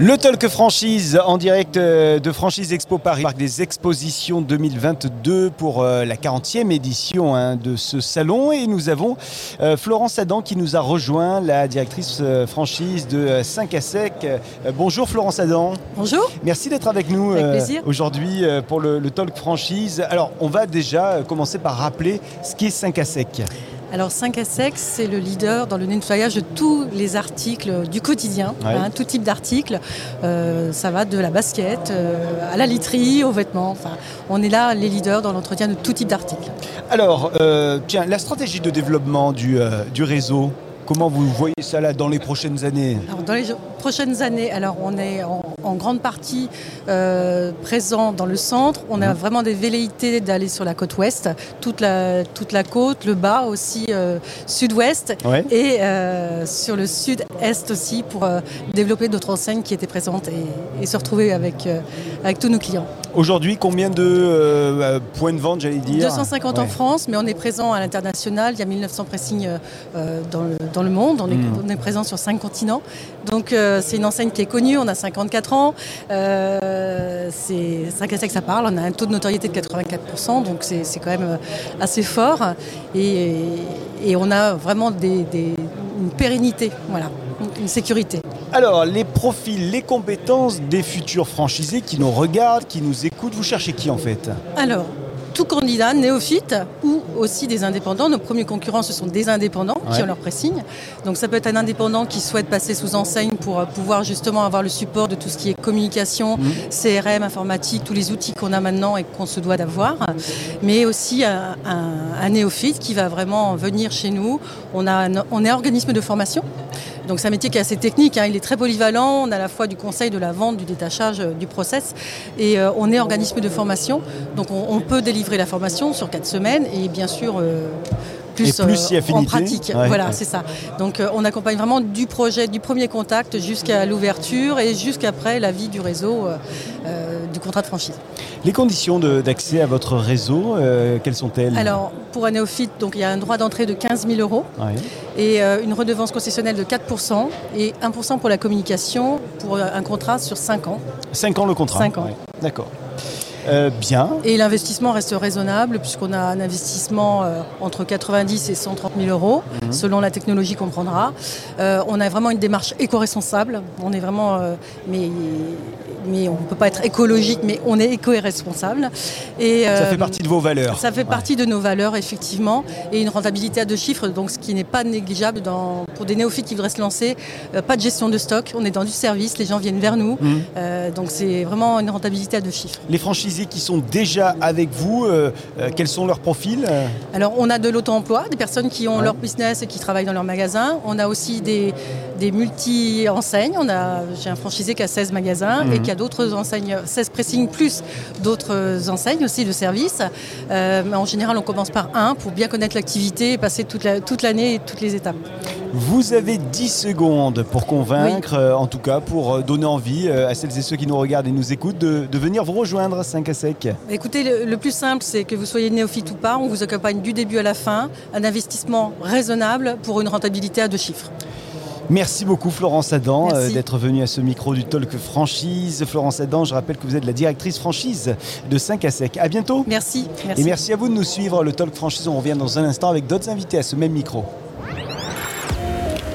Le Talk Franchise en direct euh, de Franchise Expo Paris, parc des expositions 2022 pour euh, la 40e édition hein, de ce salon. Et nous avons euh, Florence Adam qui nous a rejoint, la directrice franchise de 5 à Sec. bonjour Florence Adam. Bonjour. Merci d'être avec nous aujourd'hui pour le, le Talk Franchise. Alors on va déjà commencer par rappeler ce qu'est 5 à Sec. Alors 5 à Sec, c'est le leader dans le nettoyage de tous les articles du quotidien, hein, tout type d'articles. Euh, ça va de la basket euh, à la literie, aux vêtements. Enfin, on est là les leaders dans l'entretien de tout type d'articles. Alors, euh, tiens, la stratégie de développement du, du réseau, Comment vous voyez ça là dans les prochaines années? Dans les prochaines années, alors on est en, grande partie euh, présent dans le centre. On a mhm. vraiment des velléités d'aller sur la côte ouest, toute la, toute la côte, le bas aussi euh, sud-ouest et euh, sur le sud-est aussi pour développer d'autres enseignes qui étaient présentes et, et se retrouver avec, avec tous nos clients. Aujourd'hui, combien de euh, points de vente, j'allais dire? 250 en France, mais on est présent à l'international. Il y a 1900 pressings dans, le, dans, le, monde. On est, on est, présent sur 5 continents. Donc euh, c'est une enseigne qui est connue. On a 54 ans. c'est 5 à que ça parle. On a un taux de notoriété de 84%. Donc c'est quand même assez fort. Et, et on a vraiment des, des, une pérennité. Voilà une sécurité. Alors, les profils, les compétences des futurs franchisés qui nous regardent, qui nous écoutent, vous cherchez qui en fait? Alors, tout candidat néophyte ou aussi des indépendants. Nos premiers concurrents, ce sont des indépendants qui ont leur pressing. Donc ça peut être un indépendant qui souhaite passer sous enseigne pour euh, pouvoir justement avoir le support de tout ce qui est communication, mmh. CRM, informatique, tous les outils qu'on a maintenant et qu'on se doit d'avoir. Mais aussi un, néophyte qui va vraiment venir chez nous. On, a on est organisme de formation. Donc c'est un métier qui est assez technique, hein. il est très polyvalent, on a à la fois du conseil, de la vente, du détachage, euh, du process, et euh, on est organisme de formation, donc on, peut délivrer la formation sur quatre semaines, et bien sûr... Euh, plus, en pratique. voilà, c'est ça. Donc on accompagne vraiment du projet, du premier contact jusqu'à l'ouverture et jusqu'après la vie du réseau du contrat de franchise. Les conditions d'accès à votre réseau, euh, quelles sont-elles? Alors, pour un néophyte, donc, il y a un droit d'entrée de 15 000 euros et euh, une redevance concessionnelle de 4% et 1% pour la communication pour un contrat sur 5 ans. 5 ans le contrat 5 ans. D'accord. Euh, bien. Et l'investissement reste raisonnable puisqu'on a un investissement entre 90 et 130 000 euros mhm. selon la technologie qu'on prendra. on a vraiment une démarche éco-responsable. On est vraiment, mais mais on ne peut pas être écologique, mais on est éco-responsable. Et, ça fait euh, partie de vos valeurs. Ça fait partie de nos valeurs, effectivement, et une rentabilité à deux chiffres, donc ce qui n'est pas négligeable dans, pour des néophytes qui voudraient se lancer. Euh, pas de gestion de stock, on est dans du service, les gens viennent vers nous, mmh. euh, donc c'est vraiment une rentabilité à deux chiffres. Les qui sont déjà avec vous, quels sont leurs profils? Alors on a de l'auto-emploi, des personnes qui ont leur business et qui travaillent dans leur magasin. On a aussi des, des multi-enseignes. J'ai un franchisé qui a 16 magasins et mmh. qui d'autres enseignes, 16 pressings plus d'autres enseignes aussi de services. Euh, en général, on commence par un pour bien connaître l'activité et passer toute l'année toute et toutes les étapes. Vous avez 10 secondes pour convaincre, euh, en tout cas pour euh, donner envie à celles et ceux qui nous regardent et nous écoutent de, venir vous rejoindre 5 à sec. Écoutez, le, le plus simple, c'est que vous soyez néophyte ou pas, on vous accompagne du début à la fin, un investissement raisonnable pour une rentabilité à deux chiffres. Merci beaucoup Florence Adam euh, d'être venue à ce micro du Talk Franchise. Florence Adam, je rappelle que vous êtes la directrice franchise de 5 à Sec. À bientôt. Merci, merci. Et merci à vous de nous suivre. Le Talk Franchise, on revient dans un instant avec d'autres invités à ce même micro.